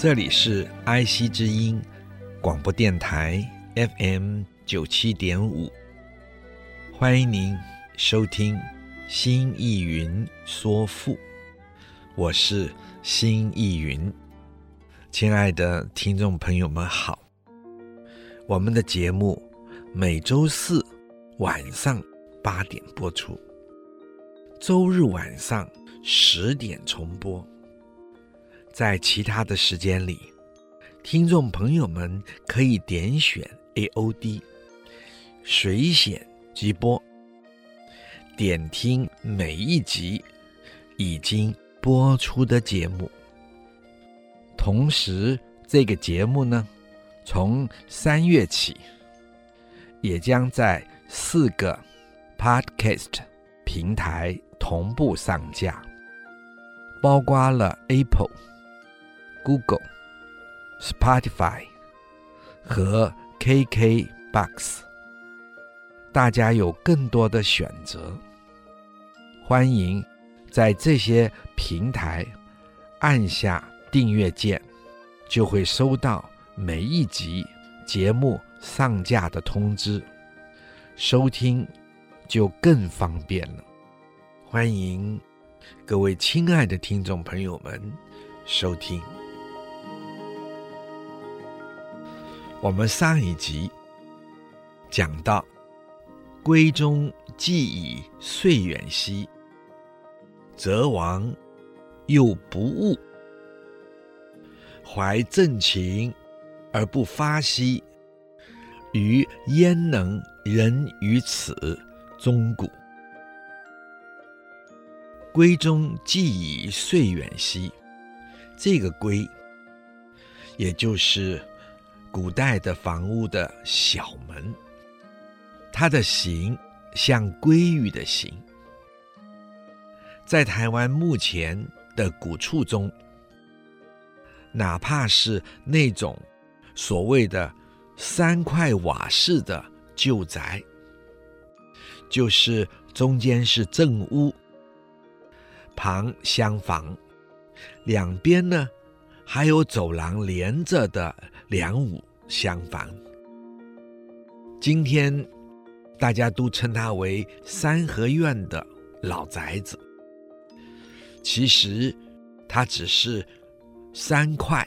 这里是 IC 之音广播电台 FM 九七点五，欢迎您收听《新艺云说赋》，我是新艺云。亲爱的听众朋友们好，我们的节目每周四晚上八点播出，周日晚上十点重播。在其他的时间里，听众朋友们可以点选 AOD 水显直播，点听每一集已经播出的节目。同时，这个节目呢，从三月起，也将在四个 Podcast 平台同步上架，包括了 Apple。Google、Spotify 和 KKBox，大家有更多的选择。欢迎在这些平台按下订阅键，就会收到每一集节目上架的通知，收听就更方便了。欢迎各位亲爱的听众朋友们收听。我们上一集讲到，闺中既已岁远兮，则王又不务，怀正情而不发兮，余焉能人于此终古？闺中既已岁远兮，这个“闺”也就是。古代的房屋的小门，它的形像鲑鱼的形。在台湾目前的古厝中，哪怕是那种所谓的三块瓦式的旧宅，就是中间是正屋，旁厢房，两边呢还有走廊连着的。梁五厢房，今天大家都称它为三合院的老宅子。其实它只是三块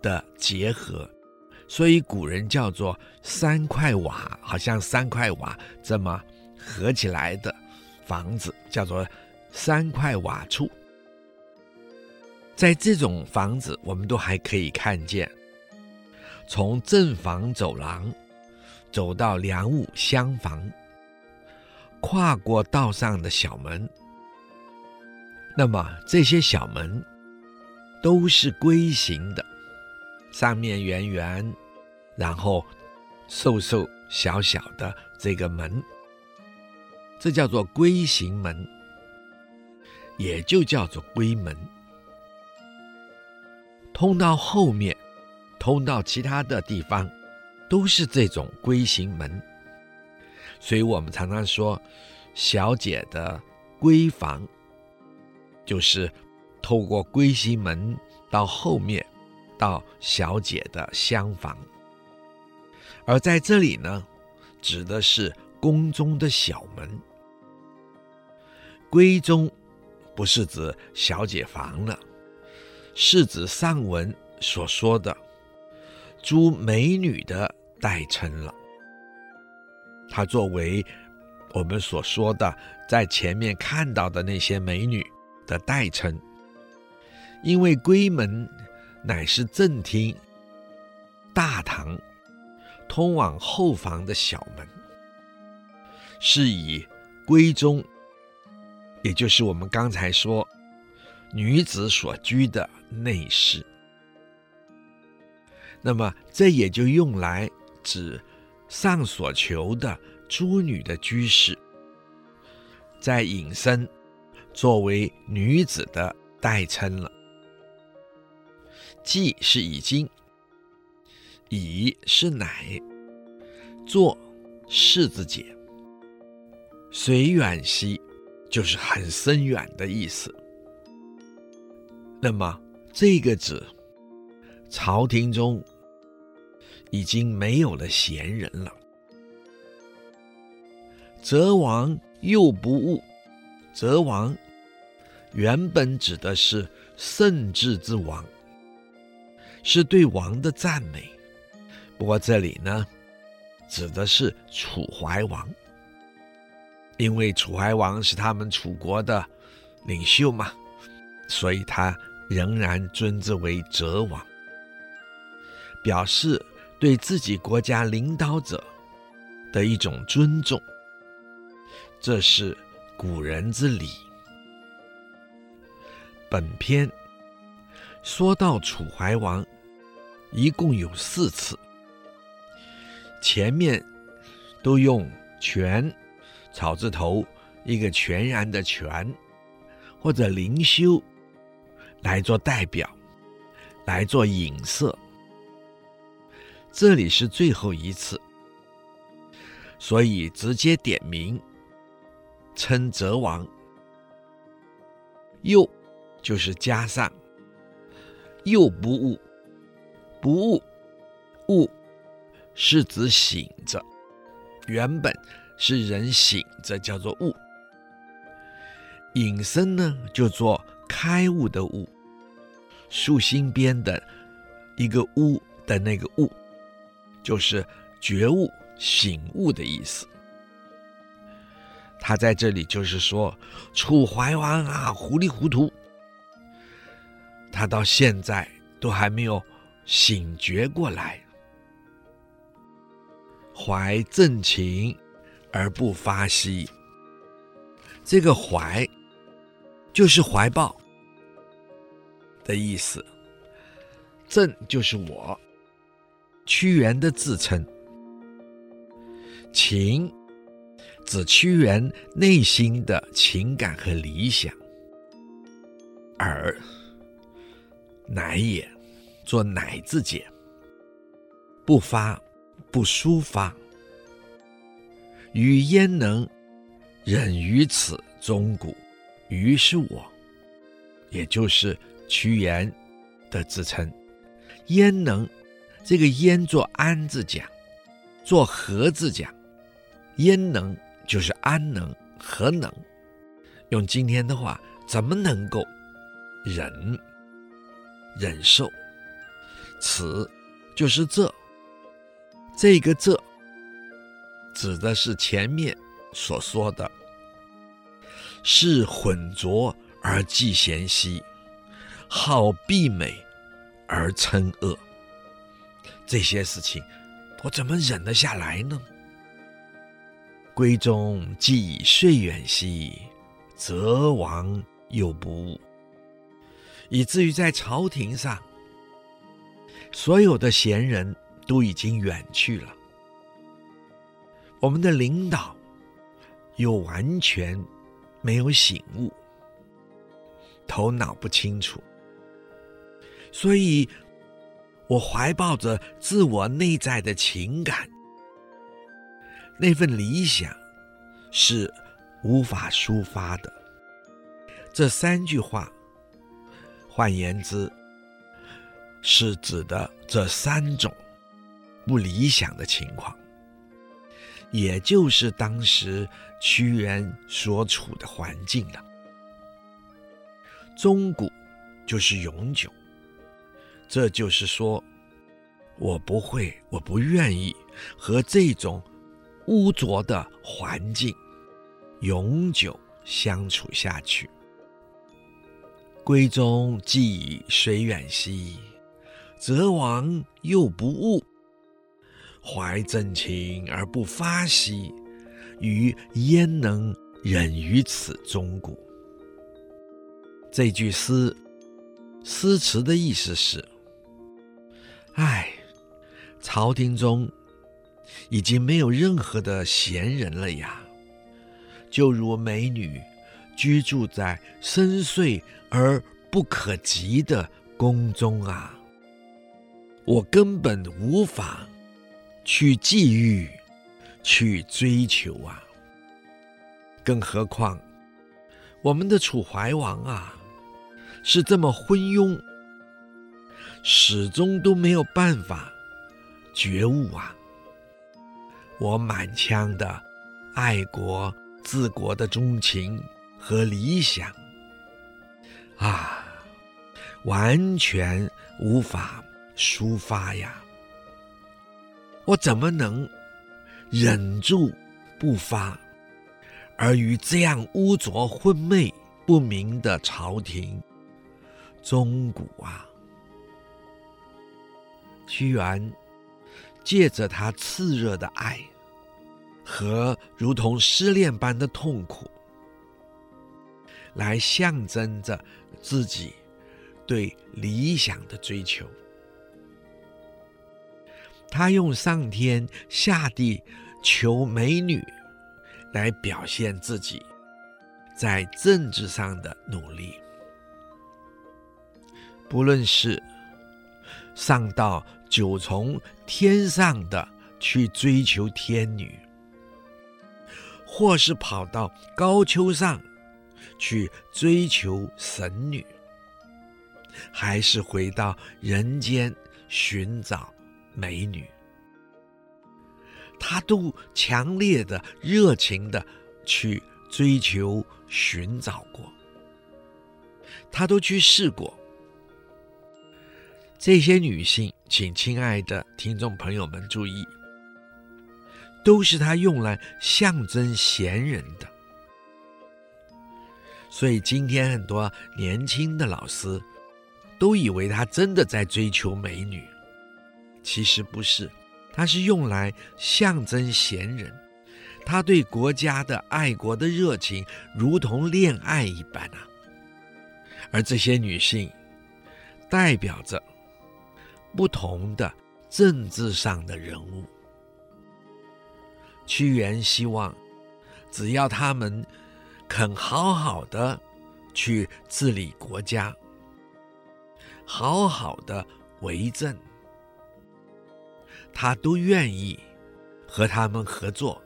的结合，所以古人叫做三块瓦，好像三块瓦这么合起来的房子，叫做三块瓦厝。在这种房子，我们都还可以看见。从正房走廊走到梁屋厢房，跨过道上的小门，那么这些小门都是龟形的，上面圆圆，然后瘦瘦小小的这个门，这叫做龟形门，也就叫做龟门，通到后面。通到其他的地方，都是这种龟形门，所以我们常常说，小姐的闺房，就是透过龟形门到后面，到小姐的厢房。而在这里呢，指的是宫中的小门。闺中不是指小姐房了，是指上文所说的。诸美女的代称了，它作为我们所说的在前面看到的那些美女的代称，因为闺门乃是正厅、大堂通往后房的小门，是以闺中，也就是我们刚才说女子所居的内室。那么这也就用来指上所求的诸女的居室，在引申作为女子的代称了。既是已经，已是乃，作世字解，随远兮就是很深远的意思。那么这个指朝廷中已经没有了闲人了。则王又不恶，则王原本指的是圣治之王。是对王的赞美，不过这里呢，指的是楚怀王，因为楚怀王是他们楚国的领袖嘛，所以他仍然尊之为则王，表示对自己国家领导者的一种尊重，这是古人之礼。本篇说到楚怀王。一共有四次，前面都用“全”草字头，一个全然的“全”，或者“灵修”来做代表，来做影射。这里是最后一次，所以直接点名称泽王。又就是加上，又不误。不误，误是指醒着，原本是人醒着，叫做误。引申呢，就做开悟的悟，竖心边的一个悟的那个悟，就是觉悟、醒悟的意思。他在这里就是说，楚怀王啊，糊里糊涂，他到现在都还没有。醒觉过来，怀正情而不发兮。这个怀就是怀抱的意思，正就是我，屈原的自称。情指屈原内心的情感和理想，而乃也。做乃字解，不发，不抒发，予焉能忍于此钟鼓？予是我，也就是屈原的自称。焉能，这个焉做安字讲，做何字讲？焉能就是安能，何能？用今天的话，怎么能够忍忍受？此就是这，这个这指的是前面所说的，是浑浊而嫉贤兮，好避美而称恶。这些事情，我怎么忍得下来呢？闺中既已睡远兮，则王又不悟，以至于在朝廷上。所有的贤人都已经远去了，我们的领导又完全没有醒悟，头脑不清楚，所以我怀抱着自我内在的情感，那份理想是无法抒发的。这三句话，换言之。是指的这三种不理想的情况，也就是当时屈原所处的环境了。中古就是永久，这就是说，我不会，我不愿意和这种污浊的环境永久相处下去。闺中既已遂远兮。则王又不误，怀正情而不发兮，于焉能忍于此中谷？这句诗诗词的意思是：唉，朝廷中已经没有任何的贤人了呀，就如美女居住在深邃而不可及的宫中啊，我根本无法去觊觎、去追求啊。更何况我们的楚怀王啊，是这么昏庸，始终都没有办法觉悟啊。我满腔的爱国治国的钟情和理想啊。完全无法抒发呀！我怎么能忍住不发，而与这样污浊昏昧不明的朝廷忠骨啊？屈原借着他炽热的爱和如同失恋般的痛苦，来象征着自己。对理想的追求，他用上天下地求美女来表现自己在政治上的努力。不论是上到九重天上的去追求天女，或是跑到高丘上去追求神女。还是回到人间寻找美女，他都强烈的、热情的去追求、寻找过，他都去试过。这些女性，请亲爱的听众朋友们注意，都是他用来象征贤人的。所以今天很多年轻的老师。都以为他真的在追求美女，其实不是，他是用来象征贤人。他对国家的爱国的热情，如同恋爱一般啊。而这些女性，代表着不同的政治上的人物。屈原希望，只要他们肯好好的去治理国家。好好的为政，他都愿意和他们合作，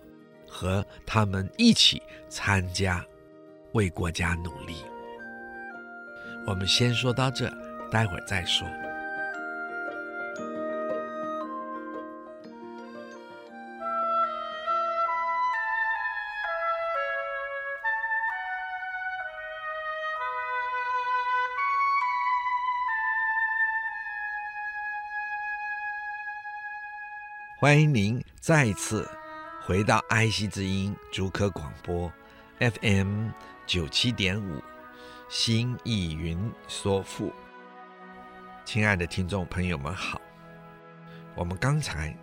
和他们一起参加，为国家努力。我们先说到这，待会儿再说。欢迎您再次回到爱惜之音竹科广播 FM 九七点五，心意云说赋。亲爱的听众朋友们好，我们刚才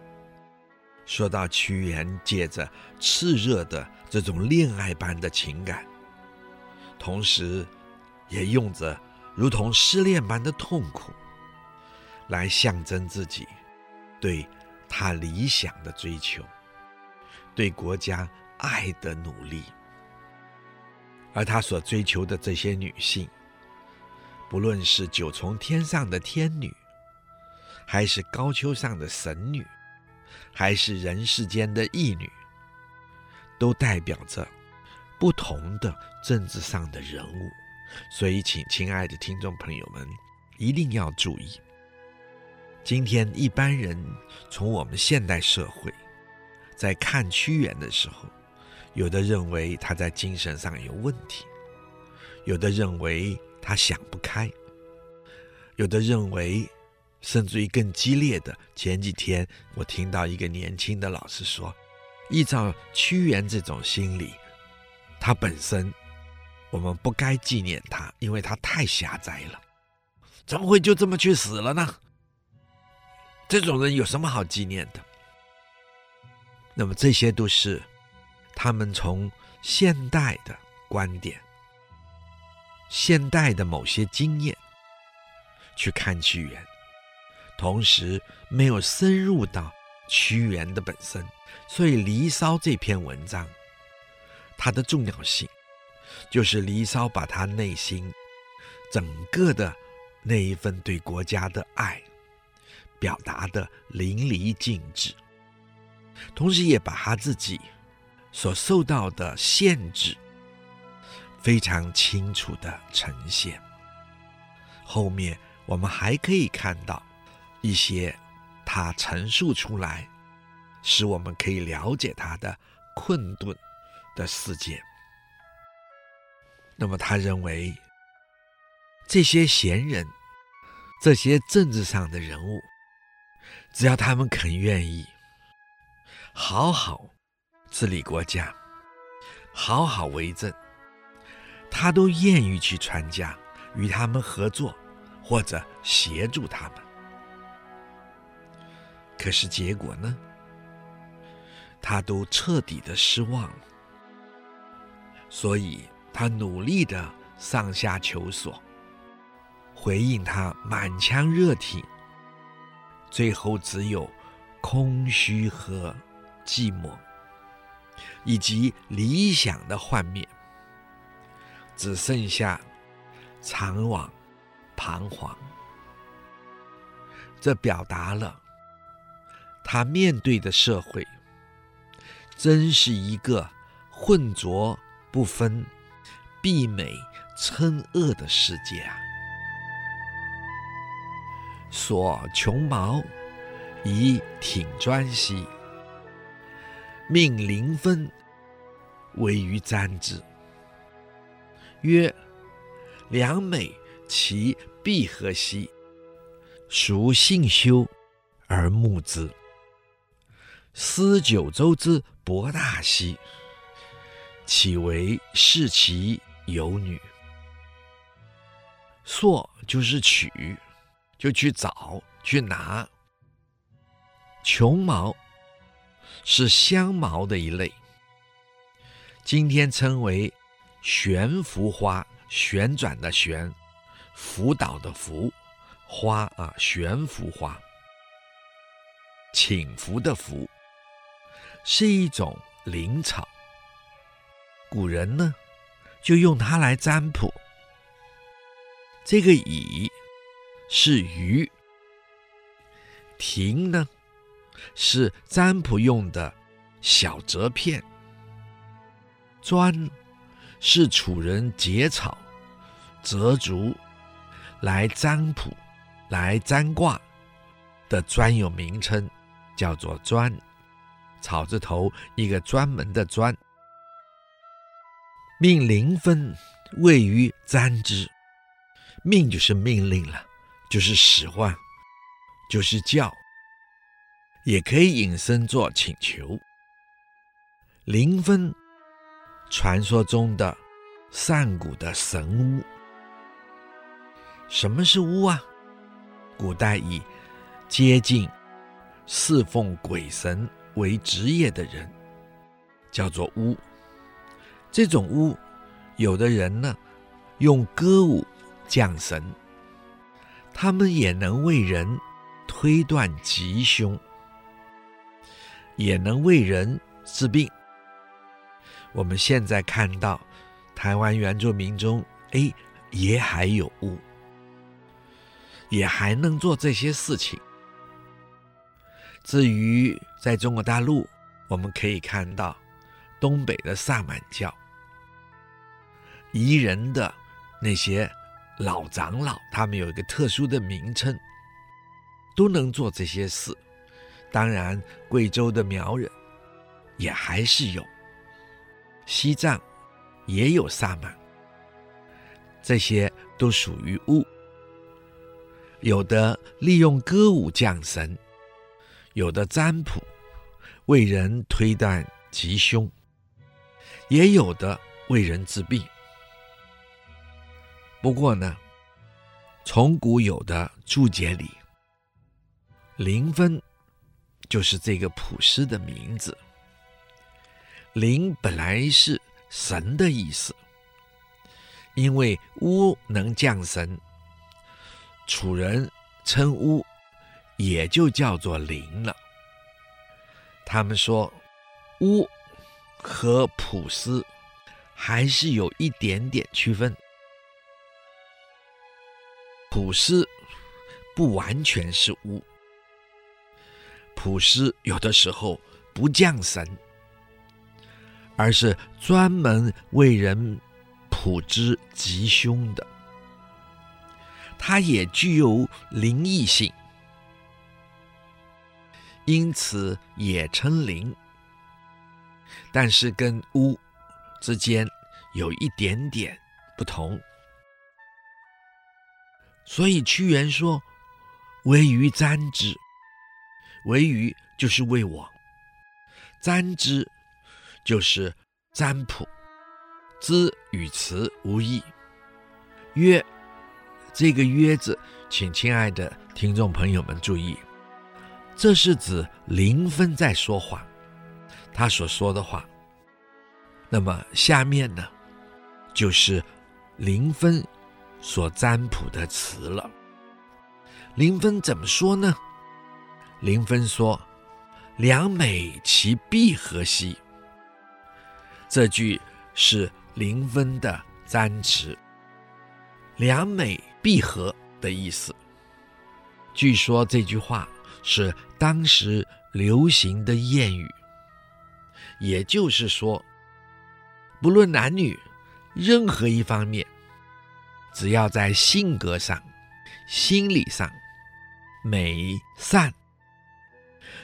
说到屈原借着炽热的这种恋爱般的情感，同时也用着如同失恋般的痛苦，来象征自己对。他理想的追求，对国家爱的努力，而他所追求的这些女性，不论是九重天上的天女，还是高丘上的神女，还是人世间的义女，都代表着不同的政治上的人物。所以，请亲爱的听众朋友们一定要注意。今天一般人从我们现代社会在看屈原的时候，有的认为他在精神上有问题，有的认为他想不开，有的认为甚至于更激烈的。前几天我听到一个年轻的老师说，依照屈原这种心理，他本身我们不该纪念他，因为他太狭窄了，怎么会就这么去死了呢？这种人有什么好纪念的？那么这些都是他们从现代的观点、现代的某些经验去看屈原，同时没有深入到屈原的本身，所以《离骚》这篇文章，它的重要性就是《离骚》把他内心整个的那一份对国家的爱表达的淋漓尽致，同时也把他自己所受到的限制非常清楚地呈现。后面我们还可以看到一些他陈述出来，使我们可以了解他的困顿的事件。那么他认为这些贤人，这些政治上的人物，只要他们肯愿意好好治理国家，好好为政，他都愿意去传教，与他们合作，或者协助他们。可是结果呢？他都彻底的失望了，所以他努力的上下求索，回应他满腔热情。最后只有空虚和寂寞，以及理想的幻灭，只剩下怅惘彷徨。这表达了他面对的社会，真是一个混浊不分、闭美称恶的世界啊！所琼茅以挺专兮，命灵分位于瞻之。曰：良美其必何兮？孰信修而慕之？思九州之博大兮，岂为视其有女？朔就是取。就去找去拿，琼茅是香茅的一类，今天称为悬浮花，旋转的旋，浮岛的浮，花啊，悬浮花，倾覆的拂，是一种灵草。古人呢，就用它来占卜。这个以。是鱼，亭呢，是占卜用的小折片。砖是楚人结草、折竹来占卜、来占卦的专有名称，叫做砖。草字头一个专门的专。命灵分位于占之，命就是命令了。就是使唤，就是叫，也可以引申作请求。灵分，传说中的上古的神巫。什么是巫啊？古代以接近、侍奉鬼神为职业的人，叫做巫。这种巫，有的人呢，用歌舞降神。他们也能为人推断吉凶，也能为人治病。我们现在看到台湾原住民中，哎，也还有巫，也还能做这些事情。至于在中国大陆，我们可以看到东北的萨满教，彝人的那些。老长老，他们有一个特殊的名称，都能做这些事。当然，贵州的苗人也还是有，西藏也有萨满，这些都属于巫。有的利用歌舞降神，有的占卜为人推断吉凶，也有的为人治病。不过呢，从古有的注解里，灵分就是这个普师的名字。灵本来是神的意思，因为巫能降神，楚人称巫也就叫做灵了。他们说，巫和普斯还是有一点点区分。卜斯不完全是巫，卜斯有的时候不降神。而是专门为人卜之吉凶的，它也具有灵异性，因此也称灵。但是跟巫之间有一点点不同，所以屈原说：“惟余占之。”惟余就是为我占之。就是占卜，之与辞无异。曰，这个“曰”字，请亲爱的听众朋友们注意，这是指灵分在说话，他所说的话。那么下面呢，就是灵分所占卜的词了。林芬怎么说呢？林芬说：“良美其必何兮？”这句是林芬的占词，“良美必合”的意思。据说这句话是当时流行的谚语，也就是说，不论男女，任何一方面，只要在性格上、心理上美善，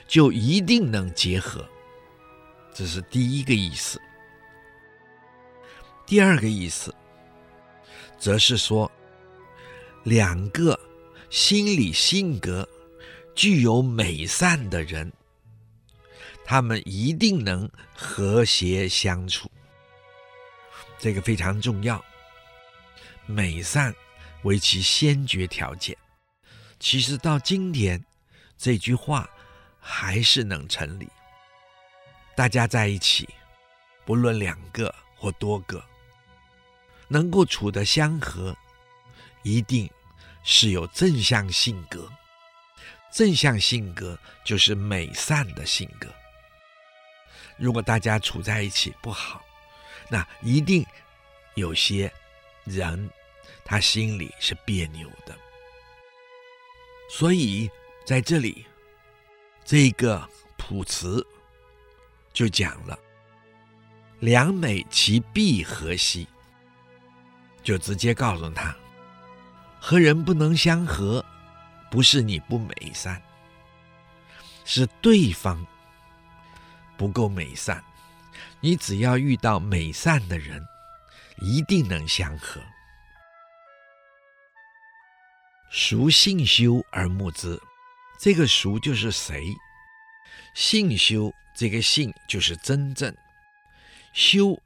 就一定能结合。这是第一个意思。第二个意思，则是说，两个心理性格具有美善的人，他们一定能和谐相处。这个非常重要，美善为其先决条件。其实到今天，这句话还是能成立。大家在一起，不论两个或多个。能够处得相合，一定是有正向性格。正向性格就是美善的性格。如果大家处在一起不好，那一定有些人他心里是别扭的。所以在这里，这个卜辞就讲了：“良美其必何兮？”就直接告诉他，和人不能相合，不是你不美善，是对方不够美善。你只要遇到美善的人，一定能相合。孰信修而慕之？这个孰就是谁？信修这个信就是真正，修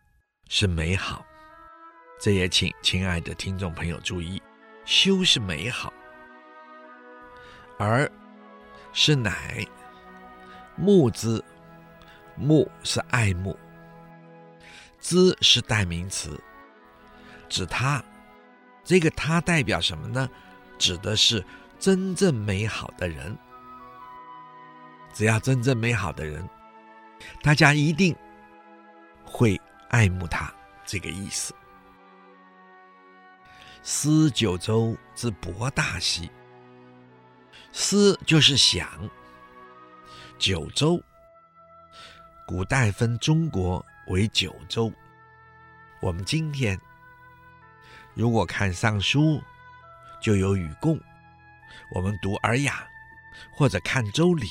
是美好。这也请亲爱的听众朋友注意，修是美好，而是乃慕之，慕是爱慕，之是代名词，指他，这个他代表什么呢？指的是真正美好的人。只要真正美好的人，大家一定会爱慕他，这个意思。思九州之博大兮，思就是想。九州，古代分中国为九州。我们今天如果看《尚书》，就有禹贡；我们读《尔雅》或者看《周礼》，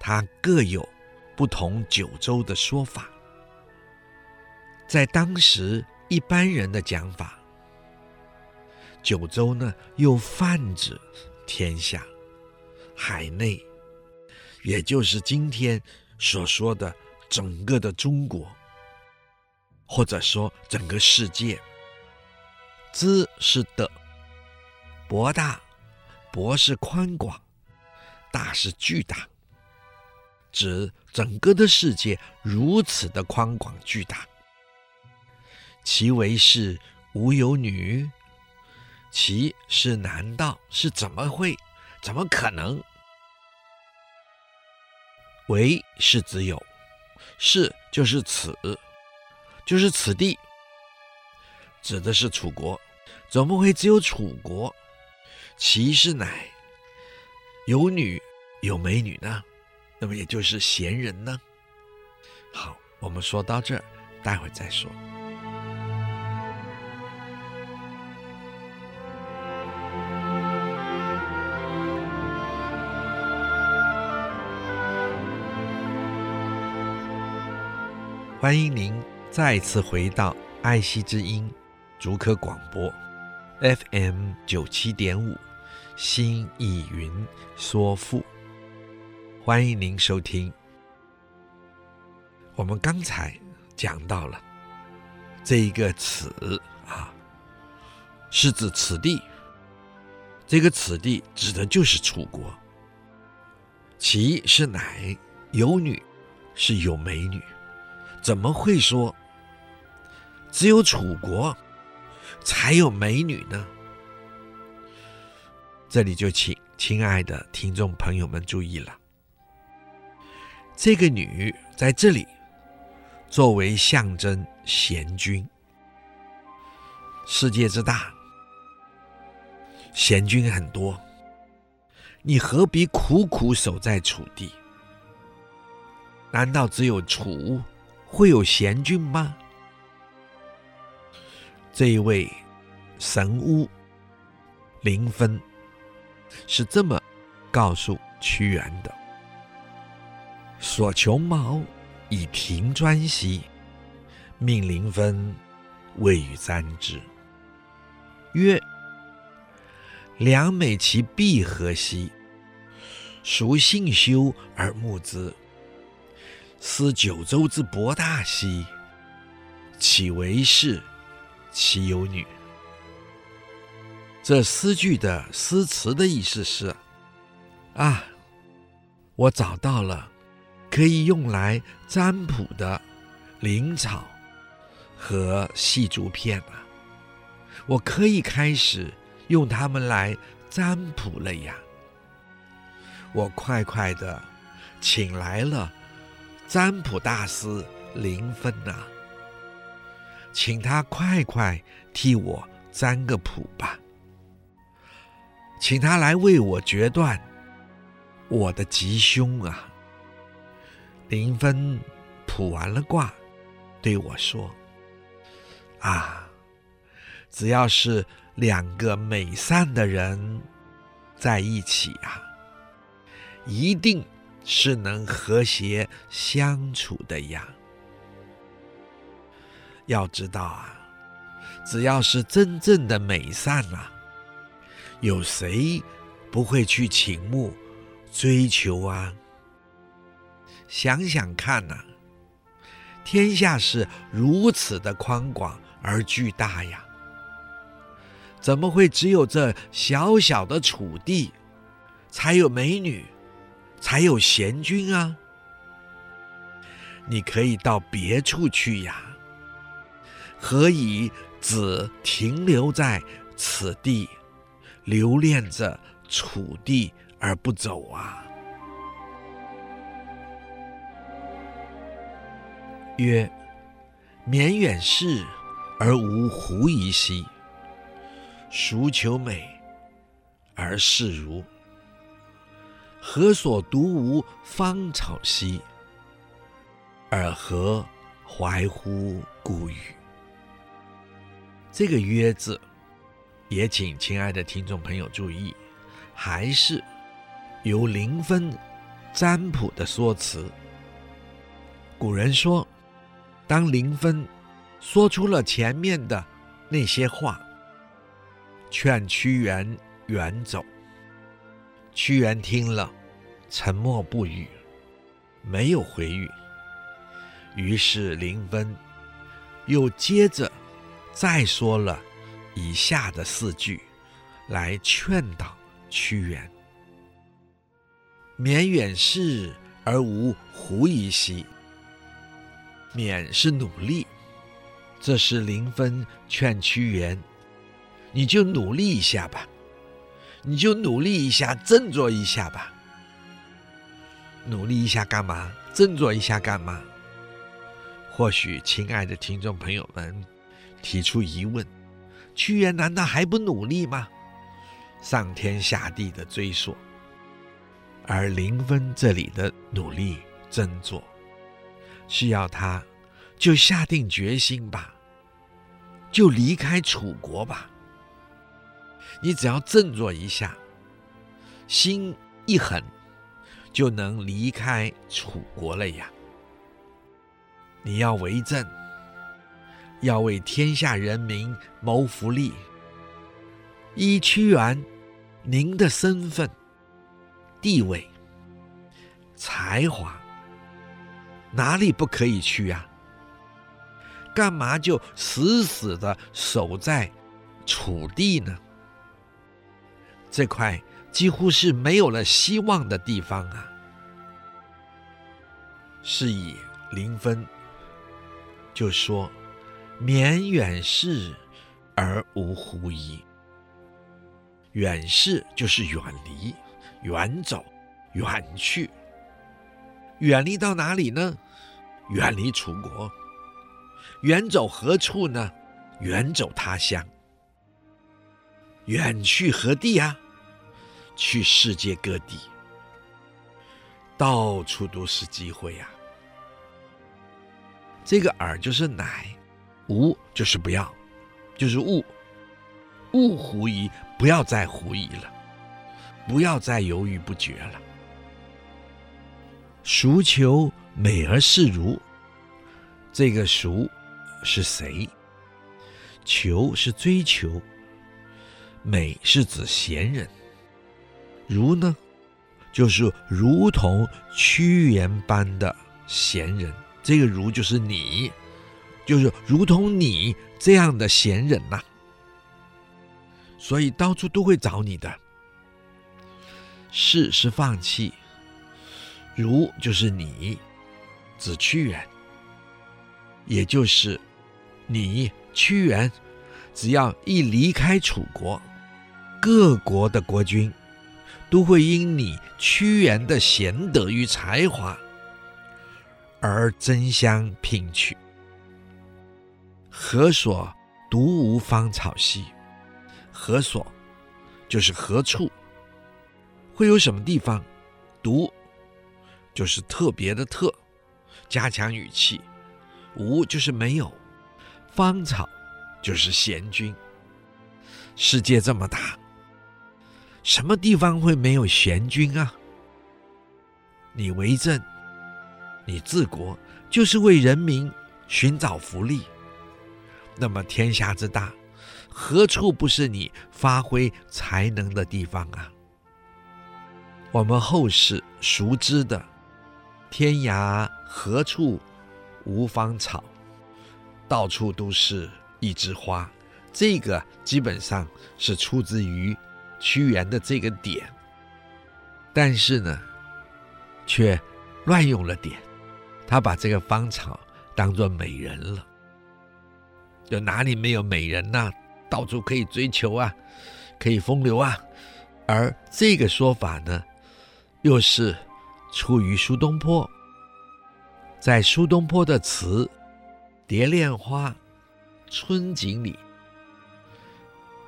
它各有不同九州的说法。在当时一般人的讲法。九州呢，又泛指天下海内，也就是今天所说的整个的中国，或者说整个世界。之是的，博大，博是宽广，大是巨大。指整个的世界如此的宽广巨大。其为是无有女，其是难道是怎么会？怎么可能？为是只有，是就是此，就是此地，指的是楚国。怎么会只有楚国？其是乃有女有美女呢？那么也就是贤人呢？好，我们说到这儿，待会再说。欢迎您再次回到爱惜之音竹科广播 FM 九七点五新意云说赋，欢迎您收听。我们刚才讲到了这一个“此”啊，是指此地。这个“此地”指的就是楚国。其是乃有女，是有美女。怎么会说只有楚国才有美女呢？这里就请亲爱的听众朋友们注意了，这个“女”在这里作为象征贤君。世界之大，贤君很多，你何必苦苦守在楚地？难道只有楚会有贤君吗？这一位神巫灵分是这么告诉屈原的：“所求茅以亭砖兮，命灵分为与簪之。曰：良美其璧何兮？孰幸修而慕之？”思九州之博大兮，岂为是，其有女。这诗句的诗词的意思是：啊，我找到了可以用来占卜的灵草和细竹片了，我可以开始用它们来占卜了呀！我快快的请来了。占卜大师林分呐、请他快快替我占个卜吧，请他来为我决断我的吉凶啊。林芬卜完了卦，对我说：“啊，只要是两个美善的人在一起啊，一定。”是能和谐相处的呀。要知道啊，只要是真正的美善啊，有谁不会去倾慕、追求啊？想想看呐、天下是如此的宽广而巨大呀，怎么会只有这小小的楚地才有美女？才有贤君啊！你可以到别处去呀，何以只停留在此地，留恋着楚地而不走啊？曰：绵远视而无狐疑兮，孰求美而视如？何所独无芳草兮？尔何怀乎故语？这个“曰”字，也请亲爱的听众朋友注意，还是由灵分占卜的说辞。古人说，当灵分说出了前面的那些话，劝屈原远走。屈原听了，沉默不语，没有回语。于是灵分又接着再说了以下的四句，来劝导屈原：免远视而无狐疑兮。勉是努力，这是灵分劝屈原：“你就努力一下吧，你就努力一下，振作一下吧。努力一下干嘛？振作一下干嘛？”或许，亲爱的听众朋友们提出疑问：屈原难道还不努力吗？上天下地的追索，而灵分这里的努力振作。需要他，就下定决心吧，就离开楚国吧。你只要振作一下，心一狠，就能离开楚国了呀。你要为政，要为天下人民谋福利。以屈原，您的身份、地位、才华。哪里不可以去呀？干嘛就死死的守在楚地呢？这块几乎是没有了希望的地方啊！是以灵分就说：“免远视而无狐疑。”远视就是远离、远走、远去。远离到哪里呢？远离楚国。远走何处呢？远走他乡。远去何地啊？去世界各地，到处都是机会呀、啊。这个“尔”就是乃，“无”就是不要，就是勿，勿狐疑，不要再狐疑了，不要再犹豫不决了。孰求美而事如？这个“孰”是谁？求是追求，美是指贤人。如呢，就是如同屈原般的贤人。这个“如”就是你，就是如同你这样的贤人呐、所以到处都会找你的。事是放弃。如就是你，指屈原，也就是你屈原，只要一离开楚国，各国的国君都会因你屈原的贤德与才华而争相聘娶。何所独无芳草兮？何所就是何处，会有什么地方独？就是特别的特，加强语气。无就是没有，芳草就是贤君。世界这么大，什么地方会没有贤君啊？你为政，你治国，就是为人民寻找福利。那么天下之大，何处不是你发挥才能的地方啊？我们后世熟知的。天涯何处无芳草，到处都是一枝花。这个基本上是出自于屈原的这个点，但是呢，却乱用了点。他把这个芳草当作美人了，有哪里没有美人呐？到处可以追求啊，可以风流啊。而这个说法呢，又是。出于苏东坡，在苏东坡的词《蝶恋花·春景》里，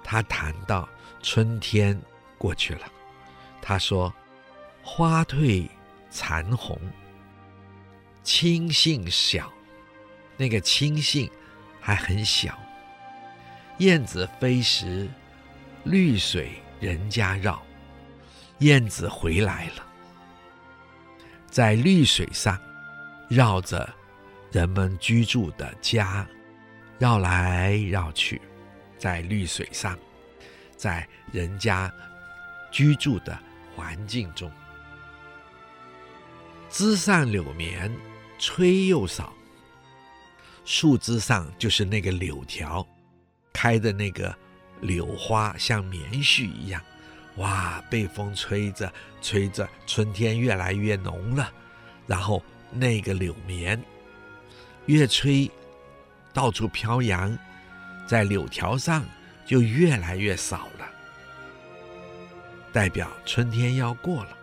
他谈到春天过去了，他说：“花褪残红，青杏小，那个青杏还很小。燕子飞时，绿水人家绕，燕子回来了。”在绿水上，绕着人们居住的家绕来绕去，在绿水上，在人家居住的环境中，枝上柳绵吹又少。树枝上就是那个柳条，开的那个柳花像棉絮一样。哇，被风吹着吹着，春天越来越浓了，然后那个柳棉越吹，到处飘扬，在柳条上就越来越少了，代表春天要过了。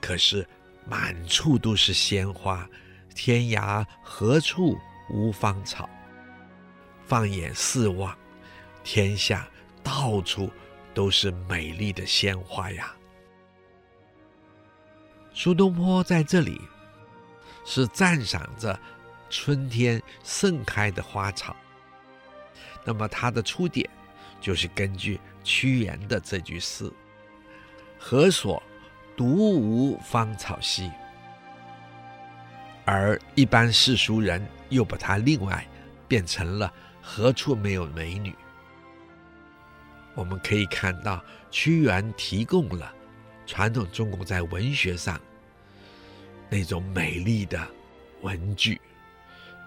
可是满处都是鲜花，天涯何处无芳草？放眼四望，天下到处都是美丽的鲜花呀。苏东坡在这里是赞赏着春天盛开的花草。那么他的出典就是根据屈原的这句诗：“何所独无芳草兮？”而一般世俗人又把它另外变成了。何处没有美女？我们可以看到，屈原提供了传统中国在文学上那种美丽的文句，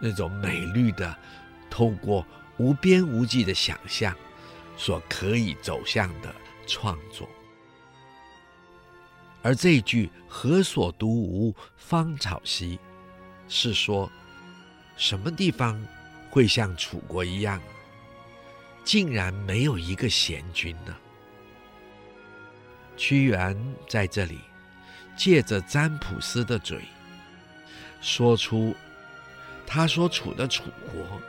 那种美丽的透过无边无际的想象所可以走向的创作。而这一句“何所独无芳草兮”，是说什么地方？会像楚国一样，竟然没有一个贤君呢？屈原在这里借着占卜师的嘴，说出他所处的楚国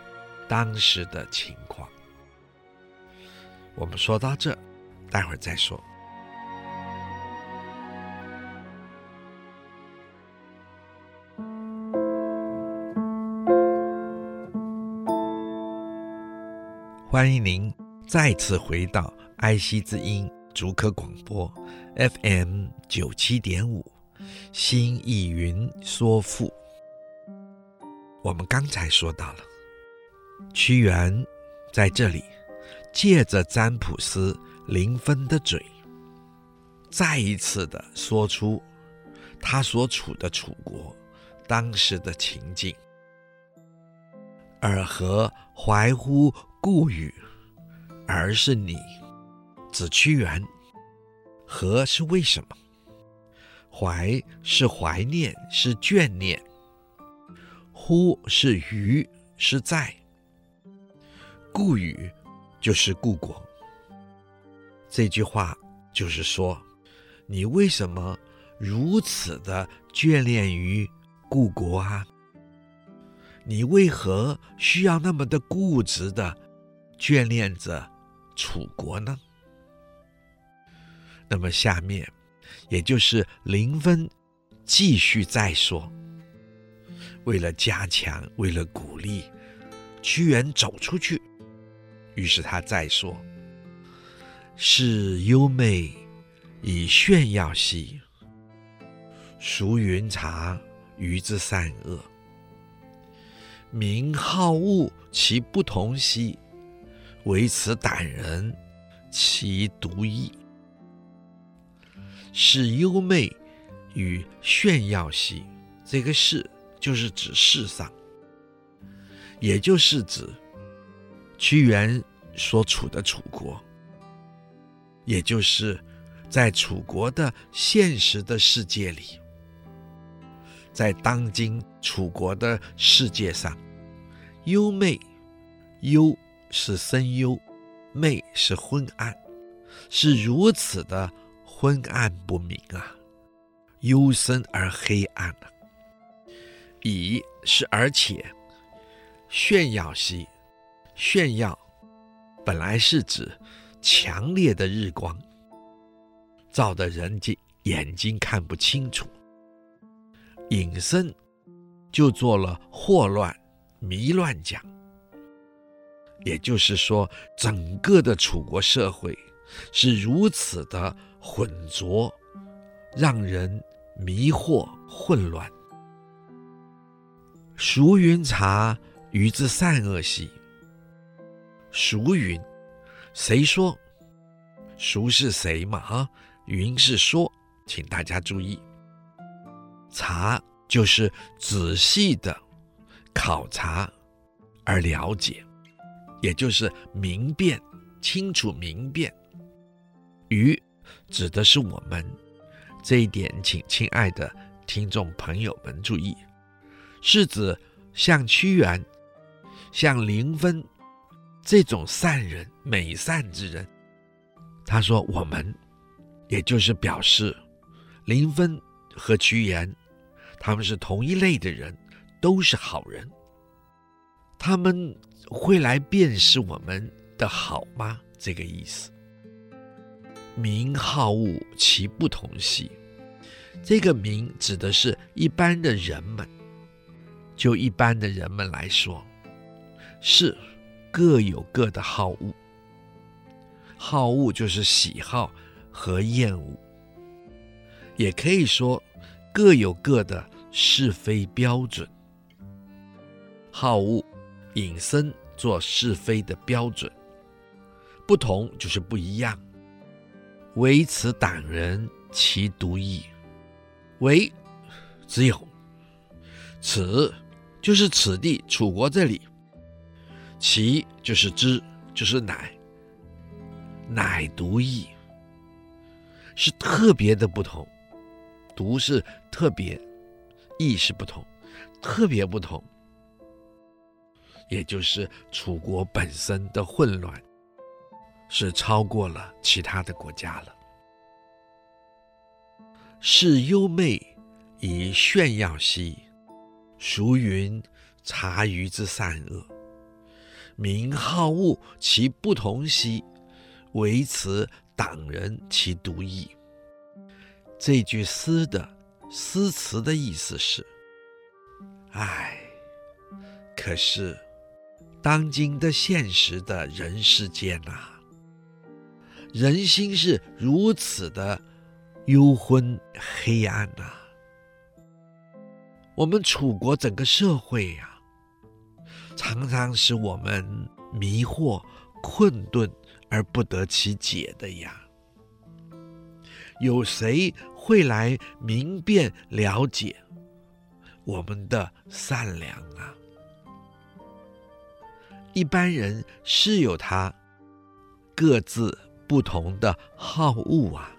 当时的情况。我们说到这，待会儿再说。欢迎您再次回到爱惜之音竹科广播 FM 九七点五，新意云说赋。我们刚才说到了，屈原在这里借着占卜师临风的嘴，再一次的说出他所处的楚国当时的情境。尔何怀乎故屿，而是你，指屈原。何是为什么？怀是怀念，是眷念。乎是于，是在。故语就是故国。这句话就是说，你为什么如此的眷恋于故国啊？你为何需要那么的固执的眷恋着楚国呢？那么下面，也就是临风继续再说，为了加强，为了鼓励屈原走出去，于是他再说：“是幽昧以炫耀兮，孰云察于之善恶？”名好恶其不同兮，唯此胆人其独异。是幽昧与炫耀兮，这个“是”就是指世上，也就是指屈原所处的楚国，也就是在楚国的现实的世界里。在当今楚国的世界上，幽昧，幽是深幽，昧是昏暗，是如此的昏暗不明啊，幽深而黑暗啊。以是而且，炫耀兮，炫耀本来是指强烈的日光，照得人睛眼睛看不清楚。引申就做了祸乱、迷乱讲，也就是说，整个的楚国社会是如此的浑浊，让人迷惑混乱。孰云察于之善恶兮？孰云？谁说？孰是谁嘛？啊，云是说，请大家注意。察就是仔细的考察而了解，也就是明辨、清楚明辨。于指的是我们这一点，请亲爱的听众朋友们注意，是指像屈原、像林芬这种善人、美善之人。他说：“我们，也就是表示林芬和屈原，他们是同一类的人，都是好人。他们会来辨识我们的好吗？这个意思。”名好恶，其不同兮。这个“名”指的是一般的人们。就一般的人们来说，是各有各的好恶。好恶就是喜好和厌恶，也可以说各有各的是非标准。好恶引申做是非的标准，不同就是不一样。唯此党人，其独异。唯只有此，就是此地楚国这里。其就是之，就是乃，乃独异，是特别的不同。独是特别，异是不同，特别不同。也就是楚国本身的混乱。是超过了其他的国家了。是优美以炫耀兮，孰云察于之善恶？名好恶，其不同兮，唯此党人其独异。这句诗的诗词的意思是：唉，可是当今的现实的人世间呐、啊。人心是如此的幽昏黑暗呐、我们楚国整个社会呀、常常使我们迷惑困顿而不得其解的呀。有谁会来明辨了解我们的善良啊？一般人是有他各自。不同的好恶啊，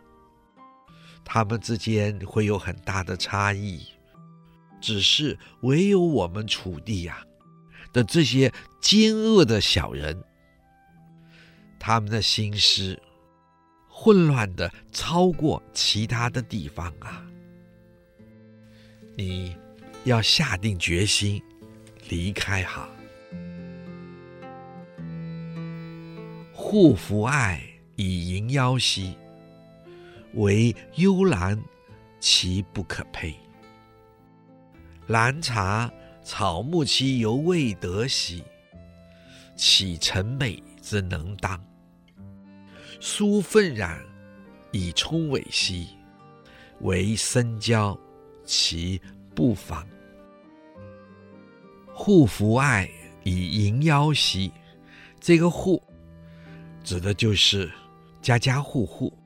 他们之间会有很大的差异。只是唯有我们楚地呀、啊、的这些奸恶的小人，他们的心思混乱的超过其他的地方啊。你要下定决心离开哈。互弗爱。以迎邀兮，惟幽兰，其不可佩。兰茶草木其犹未得兮，岂成美之能当？苏愤然以充玮兮，惟深交，其不妨。互弗爱以迎邀兮，这个护指的就是。家家户户，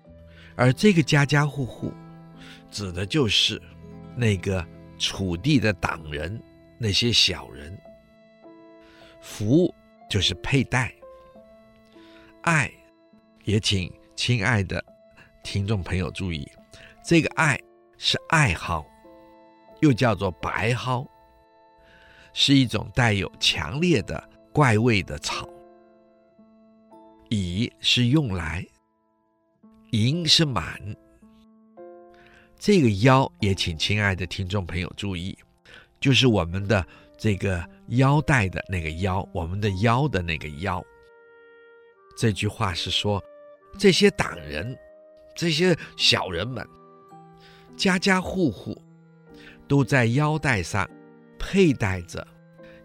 而这个家家户户，指的就是那个楚地的党人，那些小人。弗就是佩戴，爱，也请亲爱的听众朋友注意，这个爱是艾蒿，又叫做白蒿，是一种带有强烈的怪味的草。以是用来。迎是满，这个腰也请亲爱的听众朋友注意，就是我们的这个腰带的那个腰，我们的腰的那个腰。这句话是说，这些党人，这些小人们，家家户户都在腰带上佩戴着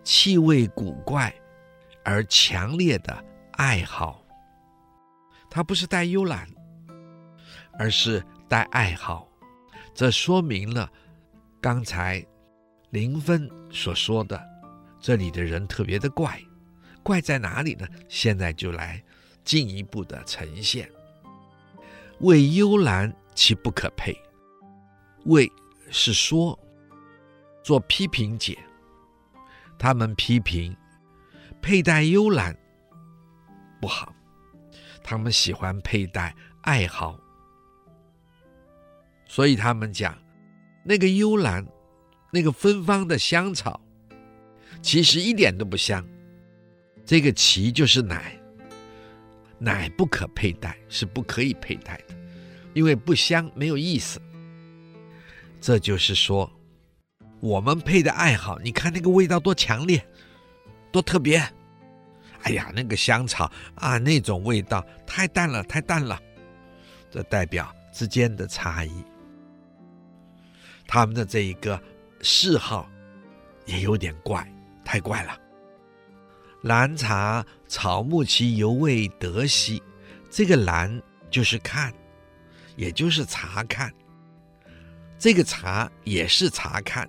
气味古怪而强烈的爱好，它不是带幽兰。而是带爱好，这说明了刚才林芬所说的，这里的人特别的怪，怪在哪里呢？现在就来进一步的呈现。为幽兰，其不可佩。为是说，做批评解，他们批评佩戴幽兰不好，他们喜欢佩戴艾蒿。所以他们讲，那个幽兰，那个芬芳的香草，其实一点都不香。这个奇就是奶，奶不可佩戴，是不可以佩戴的，因为不香，没有意思。这就是说，我们配的爱好，你看那个味道多强烈，多特别。哎呀，那个香草啊，那种味道太淡了，太淡了。这代表之间的差异。他们的这一个嗜好也有点怪，太怪了。兰茶草木其犹未得兮，这个兰就是看，也就是查看。这个茶也是查看，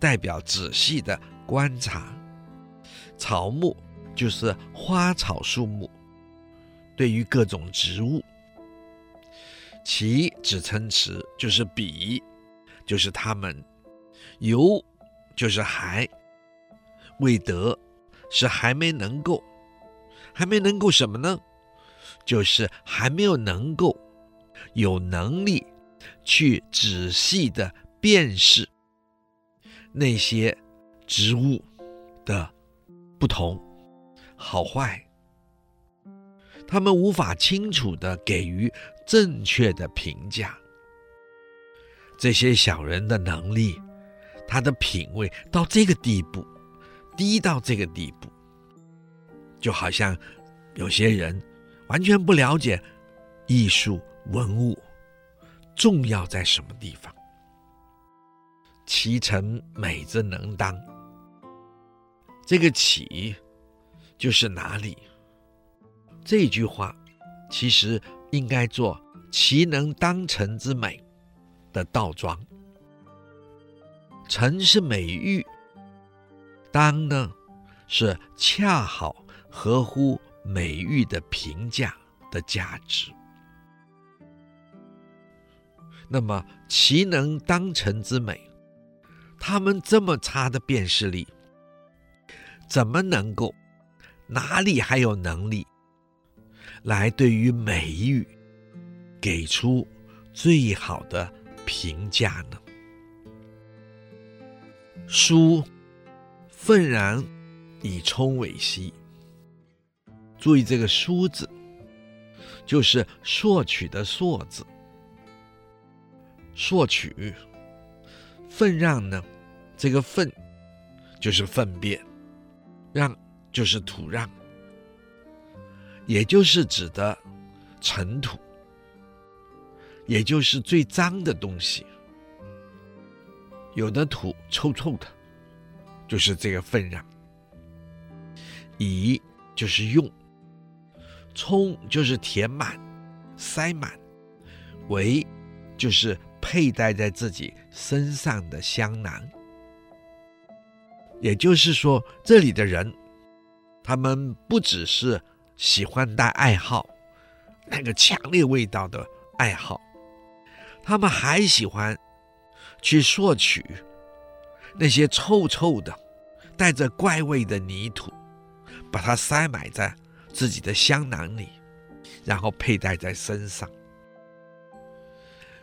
代表仔细的观察。草木就是花草树木，对于各种植物。其指称词就是比。就是他们，由就是还未得，是还没能够，还没能够什么呢？就是还没有能够有能力去仔细的辨识那些植物的不同好坏，他们无法清楚的给予正确的评价。这些小人的能力，他的品味到这个地步，低到这个地步，就好像有些人完全不了解艺术文物重要在什么地方。其诚美之能当，这个起就是哪里？这句话其实应该做其能当成之美。的倒装，诚是美誉，当呢是恰好合乎美誉的评价的价值。那么其能当成之美，他们这么差的辨识力，怎么能够？哪里还有能力来对于美誉给出最好的？评价呢？书愤然以充尾兮。注意这个“书”字，就是索取的“索”字。索取，愤让呢？这个“愤”就是粪便，让就是土壤，也就是指的尘土。也就是最脏的东西，有的土臭臭的，就是这个粪壤。以就是用，充就是填满、塞满，为就是佩戴在自己身上的香囊。也就是说，这里的人，他们不只是喜欢带爱好，那个强烈味道的爱好。他们还喜欢去索取那些臭臭的、带着怪味的泥土，把它塞埋在自己的香囊里，然后佩戴在身上。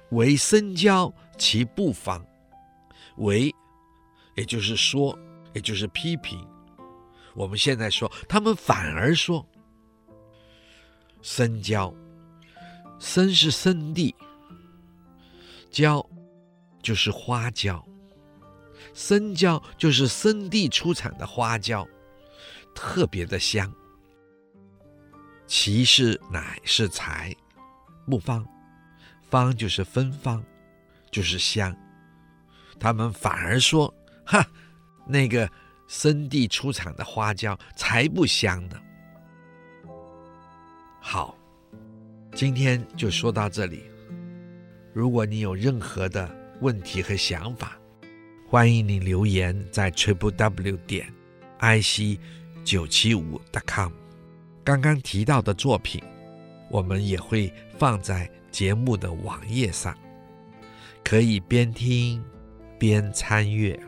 为深交其不芳，为也就是说，也就是批评。我们现在说，他们反而说深交，深是深地。郊就是花椒，深郊就是深地出产的花椒，特别的香。其是乃是才，木芳，芳就是芬芳，就是香。他们反而说：“哈，那个生地出产的花椒才不香呢。”好，今天就说到这里。如果你有任何的问题和想法，欢迎你留言在 triple w 点 i c 九七五 com。刚刚提到的作品，我们也会放在节目的网页上，可以边听边参阅。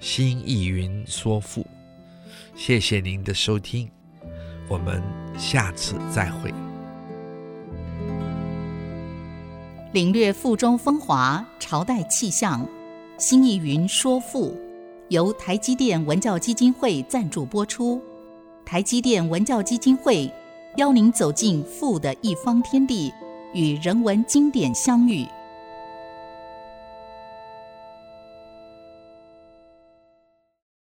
新意云说赋，谢谢您的收听，我们下次再会。领略赋中风华，朝代气象。新意云说赋，由台积电文教基金会赞助播出。台积电文教基金会邀您走进赋的一方天地，与人文经典相遇。